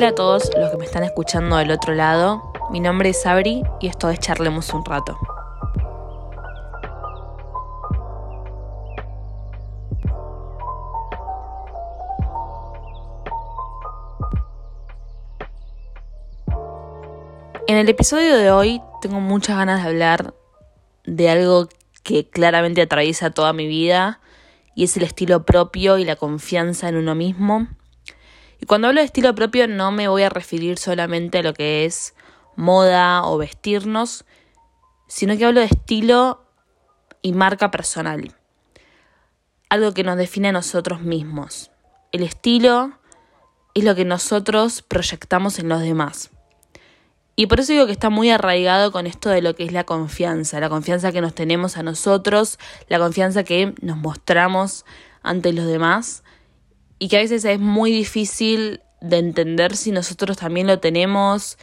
Hola a todos los que me están escuchando del otro lado. Mi nombre es Sabri y esto es Charlemos un rato. En el episodio de hoy tengo muchas ganas de hablar de algo que claramente atraviesa toda mi vida y es el estilo propio y la confianza en uno mismo. Y cuando hablo de estilo propio no me voy a referir solamente a lo que es moda o vestirnos, sino que hablo de estilo y marca personal. Algo que nos define a nosotros mismos. El estilo es lo que nosotros proyectamos en los demás. Y por eso digo que está muy arraigado con esto de lo que es la confianza, la confianza que nos tenemos a nosotros, la confianza que nos mostramos ante los demás y que a veces es muy difícil de entender si nosotros también lo tenemos,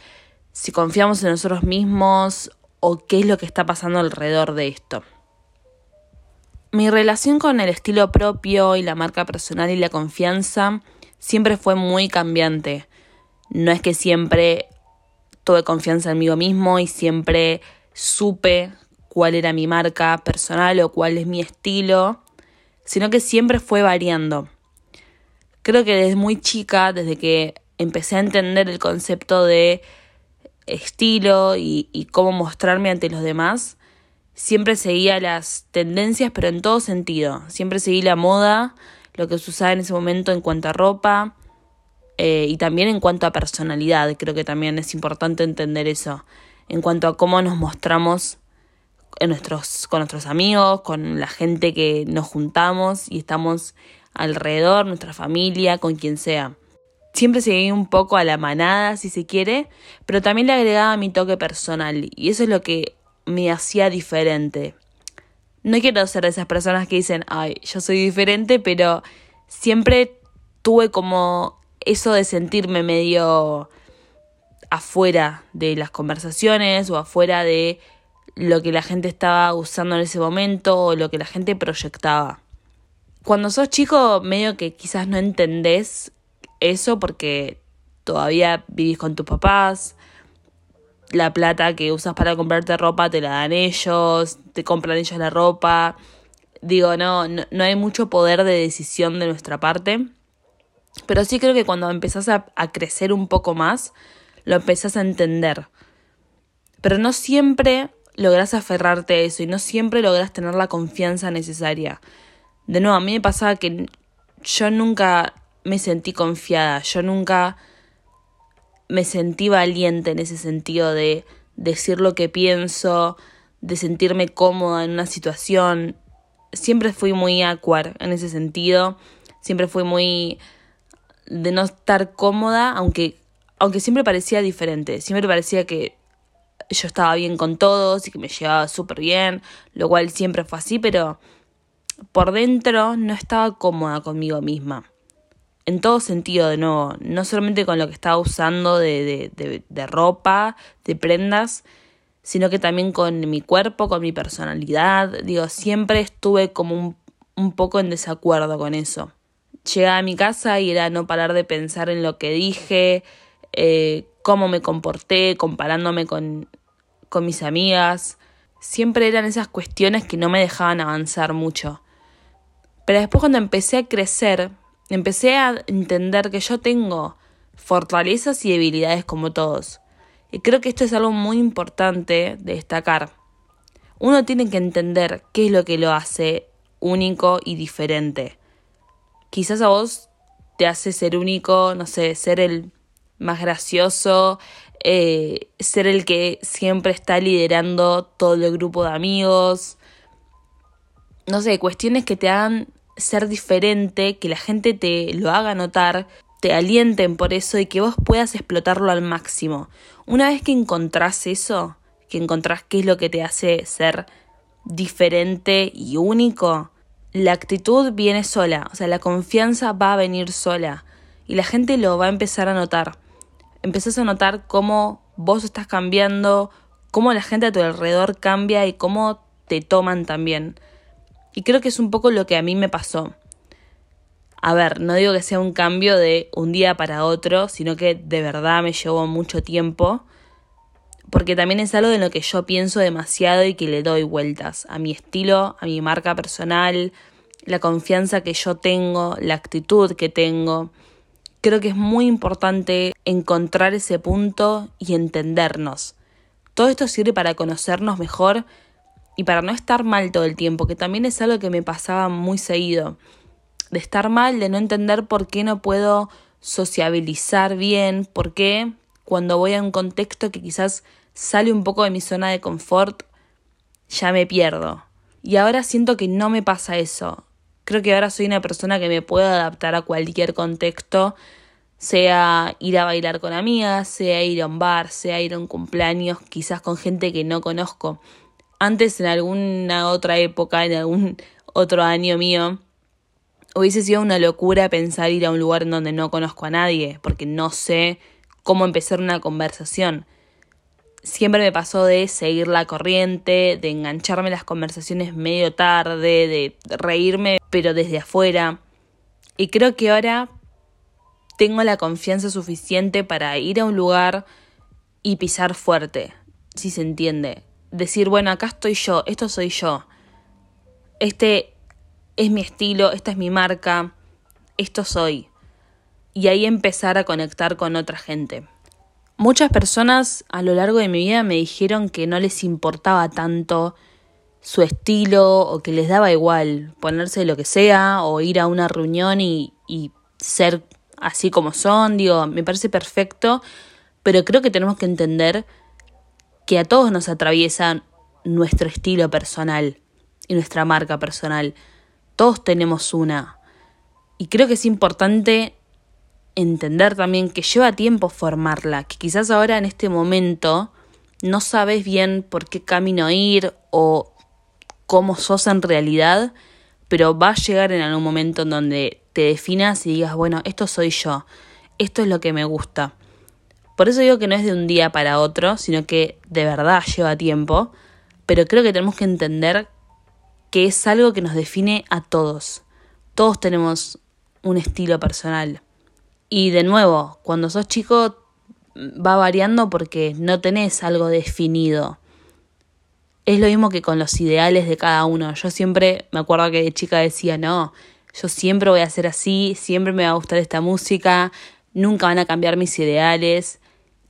si confiamos en nosotros mismos o qué es lo que está pasando alrededor de esto. Mi relación con el estilo propio y la marca personal y la confianza siempre fue muy cambiante. No es que siempre tuve confianza en mí mismo y siempre supe cuál era mi marca personal o cuál es mi estilo, sino que siempre fue variando. Creo que desde muy chica, desde que empecé a entender el concepto de estilo y, cómo mostrarme ante los demás, siempre seguía las tendencias, pero en todo sentido. Siempre seguí la moda, lo que se usaba en ese momento en cuanto a ropa, eh, y también en cuanto a personalidad, creo que también es importante entender eso, en cuanto a cómo nos mostramos en nuestros, con nuestros amigos, con la gente que nos juntamos y estamos alrededor, nuestra familia, con quien sea. Siempre seguí un poco a la manada, si se quiere, pero también le agregaba mi toque personal y eso es lo que me hacía diferente. No quiero ser de esas personas que dicen, ay, yo soy diferente, pero siempre tuve como eso de sentirme medio afuera de las conversaciones o afuera de lo que la gente estaba usando en ese momento o lo que la gente proyectaba. Cuando sos chico, medio que quizás no entendés eso porque todavía vivís con tus papás, la plata que usas para comprarte ropa te la dan ellos, te compran ellos la ropa. Digo, no, no, no hay mucho poder de decisión de nuestra parte. Pero sí creo que cuando empezás a, crecer un poco más, lo empezás a entender. Pero no siempre lográs aferrarte a eso y no siempre lográs tener la confianza necesaria. De nuevo, a mí me pasaba que yo nunca me sentí confiada, yo nunca me sentí valiente en ese sentido de decir lo que pienso, de sentirme cómoda en una situación. Siempre fui muy awkward en ese sentido, siempre fui muy de no estar cómoda, aunque, aunque siempre parecía diferente, siempre parecía que yo estaba bien con todos y que me llevaba súper bien, lo cual siempre fue así, pero por dentro no estaba cómoda conmigo misma. En todo sentido, de nuevo, no solamente con lo que estaba usando de, de, de ropa, de prendas, sino que también con mi cuerpo, con mi personalidad. Digo, siempre estuve como un, un poco en desacuerdo con eso llegaba a mi casa y era no parar de pensar en lo que dije, eh, cómo me comporté, comparándome con, con mis amigas. Siempre eran esas cuestiones que no me dejaban avanzar mucho. Pero después cuando empecé a crecer, empecé a entender que yo tengo fortalezas y debilidades como todos. Y creo que esto es algo muy importante de destacar. Uno tiene que entender qué es lo que lo hace único y diferente quizás a vos te hace ser único, no sé, ser el más gracioso, eh, ser el que siempre está liderando todo el grupo de amigos, no sé, cuestiones que te hagan ser diferente, que la gente te lo haga notar, te alienten por eso y que vos puedas explotarlo al máximo. Una vez que encontrás eso, que encontrás qué es lo que te hace ser diferente y único, la actitud viene sola, o sea, la confianza va a venir sola y la gente lo va a empezar a notar. Empezás a notar cómo vos estás cambiando, cómo la gente a tu alrededor cambia y cómo te toman también. Y creo que es un poco lo que a mí me pasó. A ver, no digo que sea un cambio de un día para otro, sino que de verdad me llevó mucho tiempo, porque también es algo de lo que yo pienso demasiado y que le doy vueltas a mi estilo, a mi marca personal, la confianza que yo tengo, la actitud que tengo. Creo que es muy importante encontrar ese punto y entendernos. Todo esto sirve para conocernos mejor y para no estar mal todo el tiempo, que también es algo que me pasaba muy seguido. De estar mal, de no entender por qué no puedo sociabilizar bien, por qué cuando voy a un contexto que quizás sale un poco de mi zona de confort, ya me pierdo. Y ahora siento que no me pasa eso. Creo que ahora soy una persona que me puedo adaptar a cualquier contexto, sea ir a bailar con amigas, sea ir a un bar, sea ir a un cumpleaños, quizás con gente que no conozco. Antes, en alguna otra época, en algún otro año mío, hubiese sido una locura pensar ir a un lugar en donde no conozco a nadie, porque no sé cómo empezar una conversación siempre me pasó de seguir la corriente, de engancharme las conversaciones medio tarde, de reírme pero desde afuera. Y creo que ahora tengo la confianza suficiente para ir a un lugar y pisar fuerte, si se entiende. Decir, bueno, acá estoy yo, esto soy yo. Este es mi estilo, esta es mi marca, esto soy. Y ahí empezar a conectar con otra gente. Muchas personas a lo largo de mi vida me dijeron que no les importaba tanto su estilo o que les daba igual ponerse lo que sea o ir a una reunión y, y ser así como son. Digo, me parece perfecto, pero creo que tenemos que entender que a todos nos atraviesa nuestro estilo personal y nuestra marca personal. Todos tenemos una. Y creo que es importante entender también que lleva tiempo formarla, que quizás ahora en este momento no sabes bien por qué camino ir o cómo sos en realidad, pero va a llegar en algún momento en donde te definas y digas, bueno, esto soy yo, esto es lo que me gusta. Por eso digo que no es de un día para otro, sino que de verdad lleva tiempo, pero creo que tenemos que entender que es algo que nos define a todos. Todos tenemos un estilo personal. Y de nuevo, cuando sos chico va variando porque no tenés algo definido. Es lo mismo que con los ideales de cada uno. Yo siempre me acuerdo que de chica decía, no, yo siempre voy a ser así, siempre me va a gustar esta música, nunca van a cambiar mis ideales.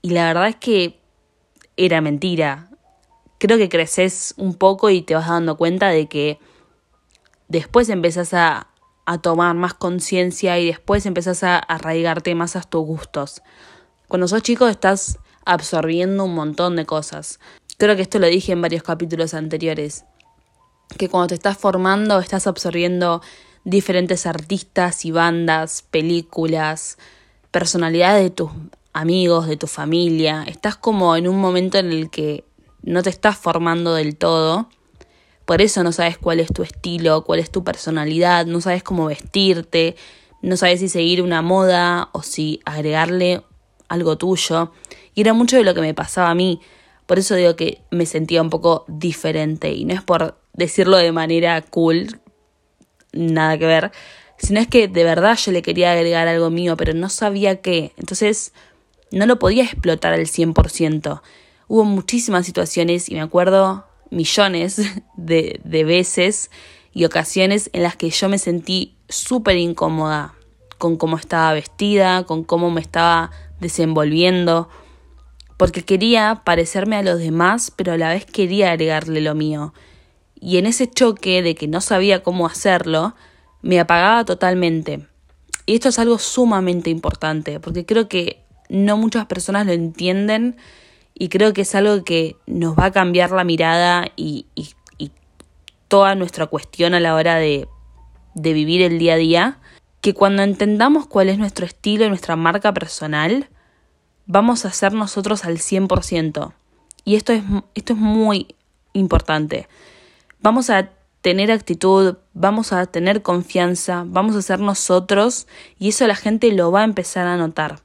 Y la verdad es que era mentira. Creo que creces un poco y te vas dando cuenta de que después empezás a, a tomar más conciencia y después empezás a arraigarte más a tus gustos. Cuando sos chico estás absorbiendo un montón de cosas. Creo que esto lo dije en varios capítulos anteriores. Que cuando te estás formando estás absorbiendo diferentes artistas y bandas, películas, personalidades de tus amigos, de tu familia. Estás como en un momento en el que no te estás formando del todo por eso no sabes cuál es tu estilo, cuál es tu personalidad, no sabes cómo vestirte, no sabes si seguir una moda o si agregarle algo tuyo. Y era mucho de lo que me pasaba a mí. Por eso digo que me sentía un poco diferente. Y no es por decirlo de manera cool, nada que ver, sino es que de verdad yo le quería agregar algo mío, pero no sabía qué. Entonces no lo podía explotar al 100%. Hubo muchísimas situaciones y me acuerdo millones de, de veces y ocasiones en las que yo me sentí súper incómoda con cómo estaba vestida, con cómo me estaba desenvolviendo, porque quería parecerme a los demás, pero a la vez quería agregarle lo mío. Y en ese choque de que no sabía cómo hacerlo, me apagaba totalmente. Y esto es algo sumamente importante, porque creo que no muchas personas lo entienden y creo que es algo que nos va a cambiar la mirada y, y, toda nuestra cuestión a la hora de, de vivir el día a día, que cuando entendamos cuál es nuestro estilo y nuestra marca personal, vamos a ser nosotros al 100%. Y esto es, esto es muy importante. Vamos a tener actitud, vamos a tener confianza, vamos a ser nosotros y eso la gente lo va a empezar a notar.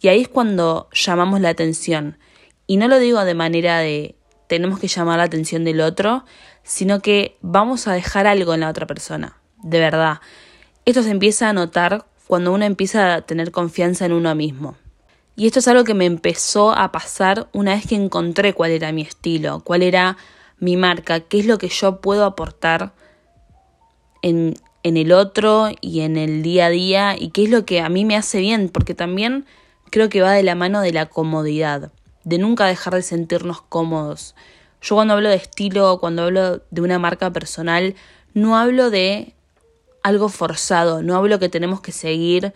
Y ahí es cuando llamamos la atención. Y no lo digo de manera de tenemos que llamar la atención del otro, sino que vamos a dejar algo en la otra persona, de verdad. Esto se empieza a notar cuando uno empieza a tener confianza en uno mismo. Y esto es algo que me empezó a pasar una vez que encontré cuál era mi estilo, cuál era mi marca, qué es lo que yo puedo aportar en, en el otro y en el día a día y qué es lo que a mí me hace bien, porque también creo que va de la mano de la comodidad, de nunca dejar de sentirnos cómodos. Yo cuando hablo de estilo, cuando hablo de una marca personal, no hablo de algo forzado, no hablo que tenemos que seguir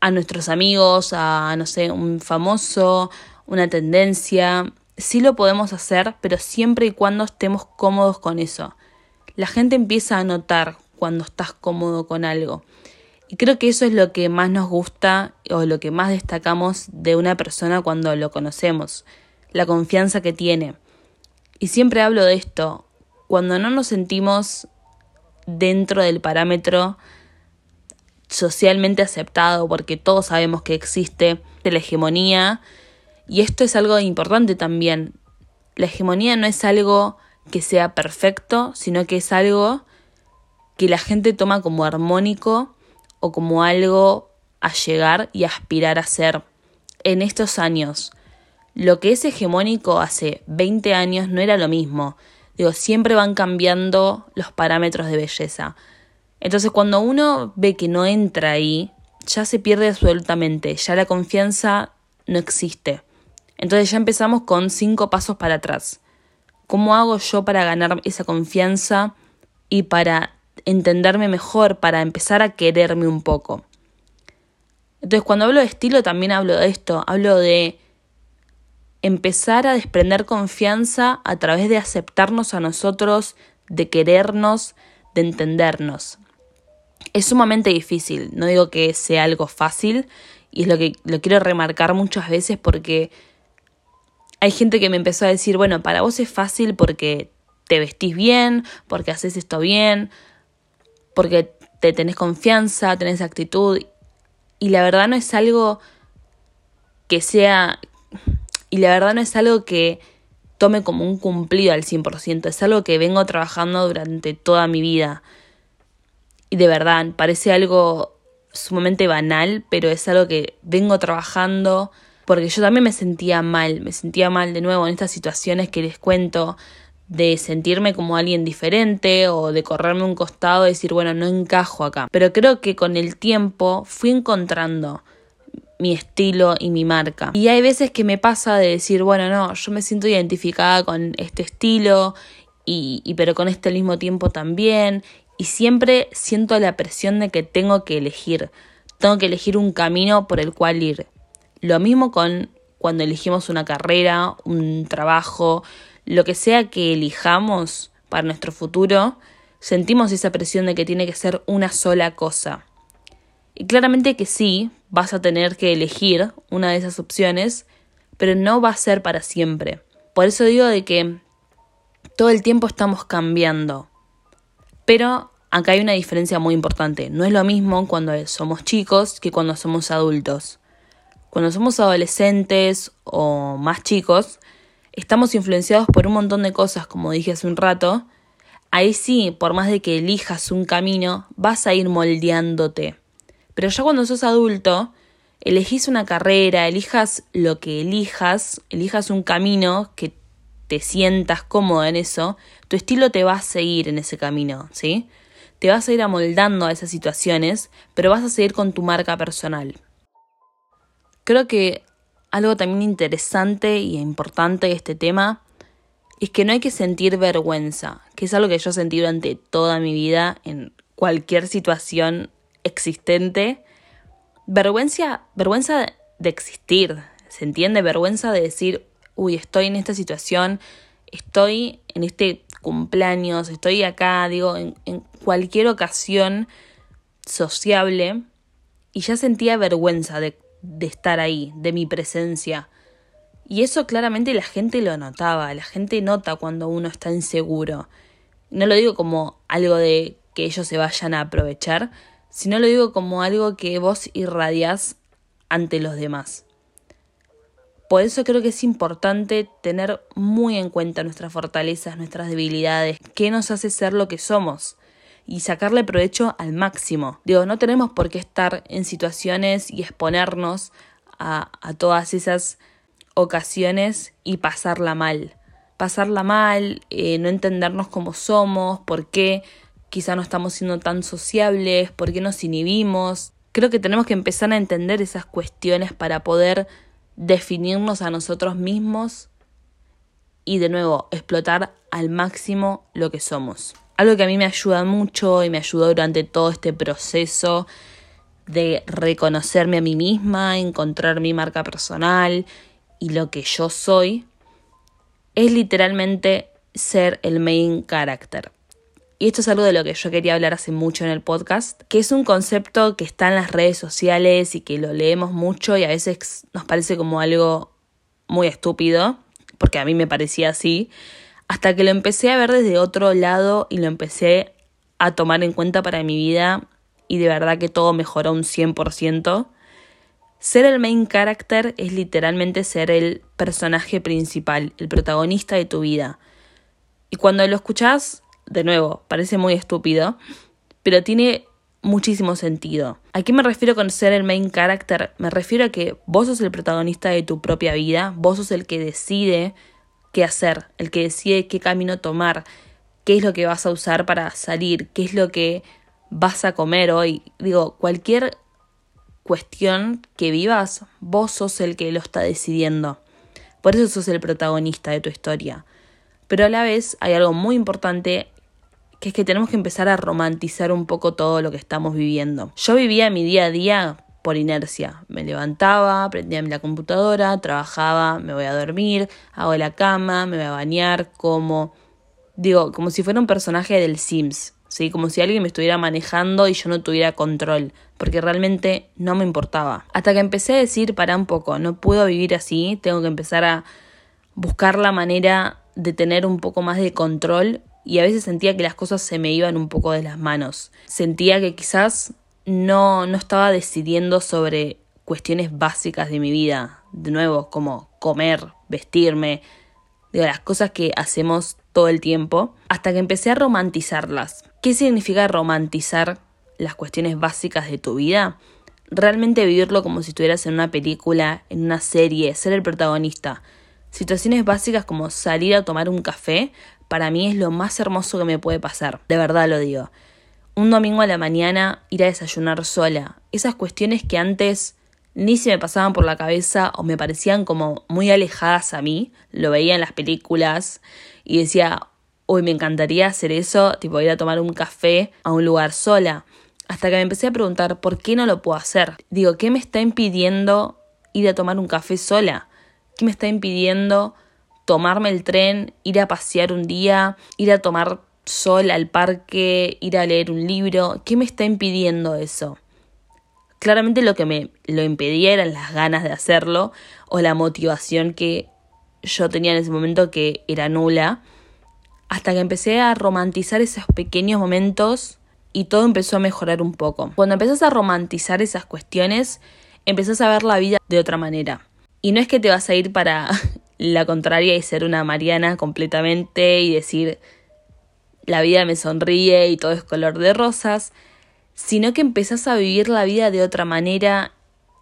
a nuestros amigos, a, no sé, un famoso, una tendencia. Sí lo podemos hacer, pero siempre y cuando estemos cómodos con eso. La gente empieza a notar cuando estás cómodo con algo. Y creo que eso es lo que más nos gusta o lo que más destacamos de una persona cuando lo conocemos, la confianza que tiene. Y siempre hablo de esto, cuando no nos sentimos dentro del parámetro socialmente aceptado, porque todos sabemos que existe la hegemonía, y esto es algo importante también. La hegemonía no es algo que sea perfecto, sino que es algo que la gente toma como armónico o como algo a llegar y aspirar a ser. En estos años, lo que es hegemónico hace 20 años no era lo mismo. Digo, siempre van cambiando los parámetros de belleza. Entonces cuando uno ve que no entra ahí, ya se pierde absolutamente, ya la confianza no existe. Entonces ya empezamos con cinco pasos para atrás. ¿Cómo hago yo para ganar esa confianza y para entenderme mejor, para empezar a quererme un poco? Entonces cuando hablo de estilo también hablo de esto, hablo de empezar a desprender confianza a través de aceptarnos a nosotros, de querernos, de entendernos. Es sumamente difícil, no digo que sea algo fácil, y es lo que lo quiero remarcar muchas veces porque hay gente que me empezó a decir, bueno, para vos es fácil porque te vestís bien, porque haces esto bien, porque te tenés confianza, tenés actitud, y la verdad no es algo que sea y la verdad no es algo que tome como un cumplido al 100%, es algo que vengo trabajando durante toda mi vida. Y de verdad, parece algo sumamente banal, pero es algo que vengo trabajando porque yo también me sentía mal, me sentía mal de nuevo en estas situaciones que les cuento de sentirme como alguien diferente o de correrme un costado y decir, bueno, no encajo acá. Pero creo que con el tiempo fui encontrando mi estilo y mi marca. Y hay veces que me pasa de decir, bueno, no, yo me siento identificada con este estilo y, pero con este al mismo tiempo también. Y siempre siento la presión de que tengo que elegir, tengo que elegir un camino por el cual ir. Lo mismo con cuando elegimos una carrera, un trabajo, lo que sea que elijamos para nuestro futuro, sentimos esa presión de que tiene que ser una sola cosa. Y claramente que sí, vas a tener que elegir una de esas opciones, pero no va a ser para siempre. Por eso digo de que todo el tiempo estamos cambiando. Pero acá hay una diferencia muy importante. No es lo mismo cuando somos chicos que cuando somos adultos. Cuando somos adolescentes o más chicos, estamos influenciados por un montón de cosas, como dije hace un rato. Ahí sí, por más de que elijas un camino, vas a ir moldeándote. Pero ya cuando sos adulto, elegís una carrera, elijas lo que elijas, elijas un camino que te sientas cómodo en eso, tu estilo te va a seguir en ese camino, ¿sí? Te vas a ir amoldando a esas situaciones, pero vas a seguir con tu marca personal. Creo que algo también interesante y importante de este tema es que no hay que sentir vergüenza, que es algo que yo sentí durante toda mi vida en cualquier situación existente, vergüenza, vergüenza de existir, ¿se entiende? Vergüenza de decir, uy, estoy en esta situación, estoy en este cumpleaños, estoy acá, digo, en, en cualquier ocasión sociable, y ya sentía vergüenza de, de estar ahí, de mi presencia. Y eso claramente la gente lo notaba, la gente nota cuando uno está inseguro. No lo digo como algo de que ellos se vayan a aprovechar, si no lo digo como algo que vos irradiás ante los demás. Por eso creo que es importante tener muy en cuenta nuestras fortalezas, nuestras debilidades, qué nos hace ser lo que somos, y sacarle provecho al máximo. Digo, no tenemos por qué estar en situaciones y exponernos a, a todas esas ocasiones y pasarla mal. Pasarla mal, eh, no entendernos como somos, por qué quizá no estamos siendo tan sociables, por qué nos inhibimos. Creo que tenemos que empezar a entender esas cuestiones para poder definirnos a nosotros mismos y de nuevo explotar al máximo lo que somos. Algo que a mí me ayuda mucho y me ayudó durante todo este proceso de reconocerme a mí misma, encontrar mi marca personal y lo que yo soy, es literalmente ser el main character. Y esto es algo de lo que yo quería hablar hace mucho en el podcast, que es un concepto que está en las redes sociales y que lo leemos mucho y a veces nos parece como algo muy estúpido, porque a mí me parecía así, hasta que lo empecé a ver desde otro lado y lo empecé a tomar en cuenta para mi vida y de verdad que todo mejoró un 100%. Ser el main character es literalmente ser el personaje principal, el protagonista de tu vida. Y cuando lo escuchás, de nuevo, parece muy estúpido, pero tiene muchísimo sentido. ¿A qué me refiero con ser el main character? Me refiero a que vos sos el protagonista de tu propia vida, vos sos el que decide qué hacer, el que decide qué camino tomar, qué es lo que vas a usar para salir, qué es lo que vas a comer hoy. Digo, cualquier cuestión que vivas, vos sos el que lo está decidiendo. Por eso sos el protagonista de tu historia. Pero a la vez hay algo muy importante que es que tenemos que empezar a romantizar un poco todo lo que estamos viviendo. Yo vivía mi día a día por inercia. Me levantaba, prendía la computadora, trabajaba, me voy a dormir, hago la cama, me voy a bañar, como digo, como si fuera un personaje del Sims, ¿sí? Como si alguien me estuviera manejando y yo no tuviera control, porque realmente no me importaba. Hasta que empecé a decir, para un poco, no puedo vivir así, tengo que empezar a buscar la manera de tener un poco más de control y a veces sentía que las cosas se me iban un poco de las manos. Sentía que quizás no, no estaba decidiendo sobre cuestiones básicas de mi vida, de nuevo, como comer, vestirme, de las cosas que hacemos todo el tiempo, hasta que empecé a romantizarlas. ¿Qué significa romantizar las cuestiones básicas de tu vida? Realmente vivirlo como si estuvieras en una película, en una serie, ser el protagonista. Situaciones básicas como salir a tomar un café para mí es lo más hermoso que me puede pasar, de verdad lo digo. Un domingo a la mañana ir a desayunar sola, esas cuestiones que antes ni se me pasaban por la cabeza o me parecían como muy alejadas a mí, lo veía en las películas y decía, uy, me encantaría hacer eso, tipo ir a tomar un café a un lugar sola. Hasta que me empecé a preguntar, ¿por qué no lo puedo hacer? Digo, ¿qué me está impidiendo ir a tomar un café sola? ¿Qué me está impidiendo tomarme el tren, ir a pasear un día, ir a tomar sol al parque, ir a leer un libro. ¿Qué me está impidiendo eso? Claramente lo que me lo impedía eran las ganas de hacerlo o la motivación que yo tenía en ese momento que era nula. Hasta que empecé a romantizar esos pequeños momentos y todo empezó a mejorar un poco. Cuando empezás a romantizar esas cuestiones, empezás a ver la vida de otra manera. Y no es que te vas a ir para la contraria y ser una Mariana completamente y decir la vida me sonríe y todo es color de rosas, sino que empezás a vivir la vida de otra manera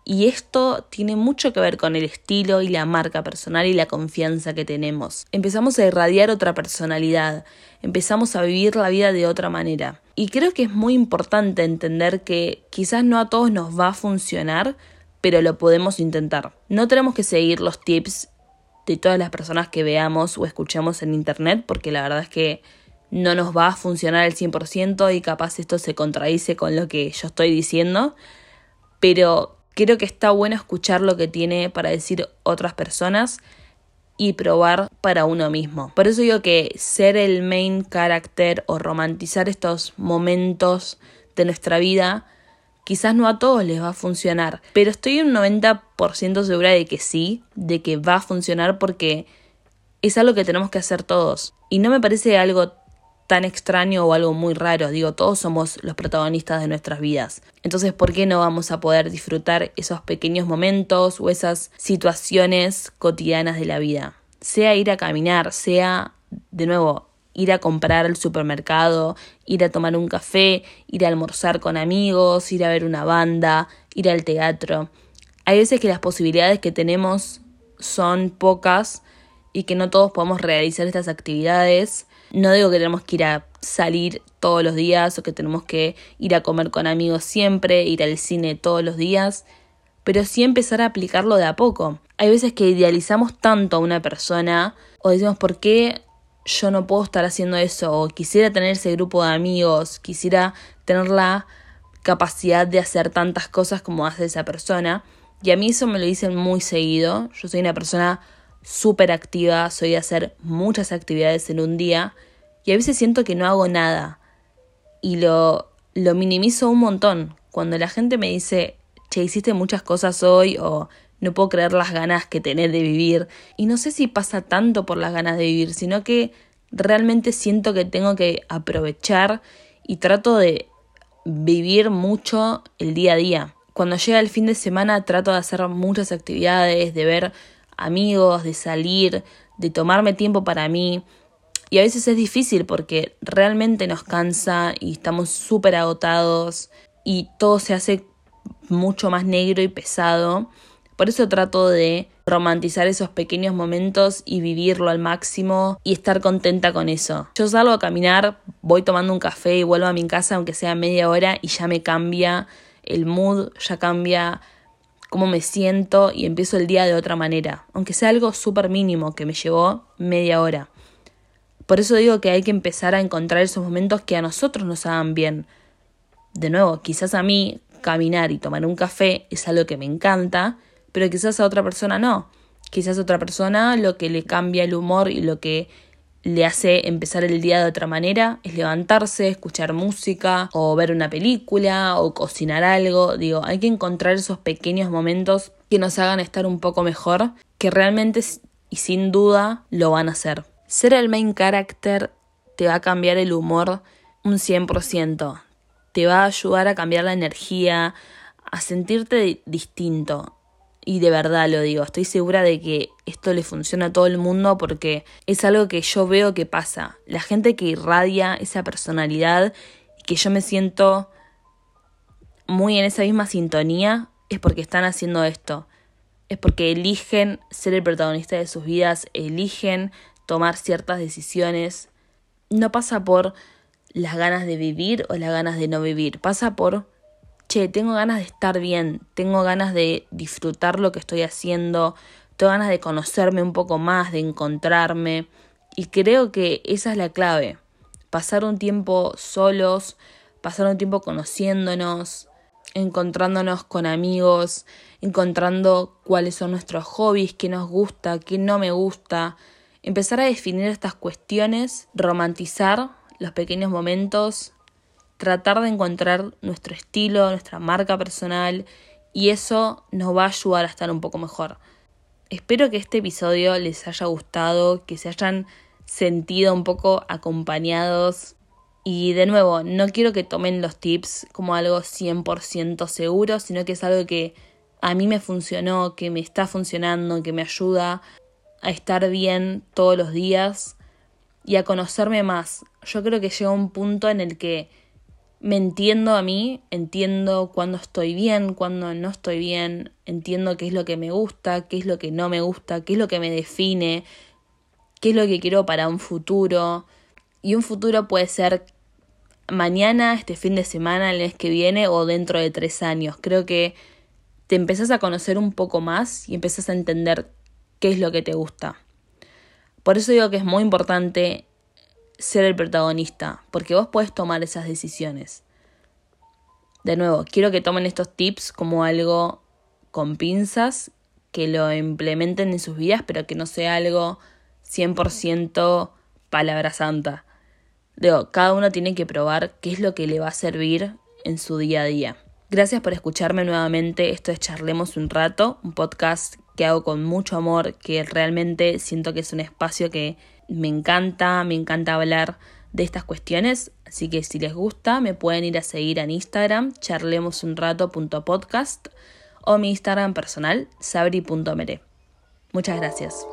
y esto tiene mucho que ver con el estilo y la marca personal y la confianza que tenemos. Empezamos a irradiar otra personalidad, empezamos a vivir la vida de otra manera. Y creo que es muy importante entender que quizás no a todos nos va a funcionar, pero lo podemos intentar. No tenemos que seguir los tips de todas las personas que veamos o escuchamos en internet, porque la verdad es que no nos va a funcionar al 100% y capaz esto se contradice con lo que yo estoy diciendo, pero creo que está bueno escuchar lo que tiene para decir otras personas y probar para uno mismo. Por eso digo que ser el main character o romantizar estos momentos de nuestra vida Quizás no a todos les va a funcionar, pero estoy un 90% segura de que sí, de que va a funcionar porque es algo que tenemos que hacer todos. Y no me parece algo tan extraño o algo muy raro. Digo, todos somos los protagonistas de nuestras vidas. Entonces, ¿por qué no vamos a poder disfrutar esos pequeños momentos o esas situaciones cotidianas de la vida? Sea ir a caminar, sea, de nuevo, ir a comprar al supermercado, ir a tomar un café, ir a almorzar con amigos, ir a ver una banda, ir al teatro. Hay veces que las posibilidades que tenemos son pocas y que no todos podemos realizar estas actividades. No digo que tenemos que ir a salir todos los días o que tenemos que ir a comer con amigos siempre, ir al cine todos los días, pero sí empezar a aplicarlo de a poco. Hay veces que idealizamos tanto a una persona o decimos por qué yo no puedo estar haciendo eso o quisiera tener ese grupo de amigos, quisiera tener la capacidad de hacer tantas cosas como hace esa persona. Y a mí eso me lo dicen muy seguido. Yo soy una persona súper activa, soy de hacer muchas actividades en un día y a veces siento que no hago nada y lo, lo minimizo un montón. Cuando la gente me dice, che, hiciste muchas cosas hoy o no puedo creer las ganas que tenés de vivir. Y no sé si pasa tanto por las ganas de vivir, sino que realmente siento que tengo que aprovechar y trato de vivir mucho el día a día. Cuando llega el fin de semana trato de hacer muchas actividades, de ver amigos, de salir, de tomarme tiempo para mí. Y a veces es difícil porque realmente nos cansa y estamos súper agotados y todo se hace mucho más negro y pesado. Por eso trato de romantizar esos pequeños momentos y vivirlo al máximo y estar contenta con eso. Yo salgo a caminar, voy tomando un café y vuelvo a mi casa aunque sea media hora y ya me cambia el mood, ya cambia cómo me siento y empiezo el día de otra manera, aunque sea algo súper mínimo que me llevó media hora. Por eso digo que hay que empezar a encontrar esos momentos que a nosotros nos hagan bien. De nuevo, quizás a mí caminar y tomar un café es algo que me encanta, pero quizás a otra persona no. Quizás a otra persona lo que le cambia el humor y lo que le hace empezar el día de otra manera es levantarse, escuchar música o ver una película o cocinar algo. Digo, hay que encontrar esos pequeños momentos que nos hagan estar un poco mejor, que realmente y sin duda lo van a hacer. Ser el main character te va a cambiar el humor un 100%. Te va a ayudar a cambiar la energía, a sentirte distinto y de verdad lo digo, estoy segura de que esto le funciona a todo el mundo porque es algo que yo veo que pasa. La gente que irradia esa personalidad y que yo me siento muy en esa misma sintonía es porque están haciendo esto. Es porque eligen ser el protagonista de sus vidas, eligen tomar ciertas decisiones. No pasa por las ganas de vivir o las ganas de no vivir, pasa por tengo ganas de estar bien, tengo ganas de disfrutar lo que estoy haciendo, tengo ganas de conocerme un poco más, de encontrarme. Y creo que esa es la clave. Pasar un tiempo solos, pasar un tiempo conociéndonos, encontrándonos con amigos, encontrando cuáles son nuestros hobbies, qué nos gusta, qué no me gusta. Empezar a definir estas cuestiones, romantizar los pequeños momentos tratar de encontrar nuestro estilo, nuestra marca personal y eso nos va a ayudar a estar un poco mejor. Espero que este episodio les haya gustado, que se hayan sentido un poco acompañados y de nuevo, no quiero que tomen los tips como algo 100% seguro, sino que es algo que a mí me funcionó, que me está funcionando, que me ayuda a estar bien todos los días y a conocerme más. Yo creo que llega un punto en el que me entiendo a mí, entiendo cuando estoy bien, cuando no estoy bien, entiendo qué es lo que me gusta, qué es lo que no me gusta, qué es lo que me define, qué es lo que quiero para un futuro. Y un futuro puede ser mañana, este fin de semana, el mes que viene o dentro de tres años. Creo que te empezás a conocer un poco más y empezás a entender qué es lo que te gusta. Por eso digo que es muy importante ser el protagonista, porque vos podés tomar esas decisiones. De nuevo, quiero que tomen estos tips como algo con pinzas, que lo implementen en sus vidas, pero que no sea algo 100% palabra santa. Digo, cada uno tiene que probar qué es lo que le va a servir en su día a día. Gracias por escucharme nuevamente. Esto es Charlemos un rato, un podcast que hago con mucho amor, que realmente siento que es un espacio que me encanta, me encanta hablar de estas cuestiones, así que si les gusta me pueden ir a seguir en Instagram, charlemosunrato.podcast o mi Instagram personal, sabri.mere. Muchas gracias.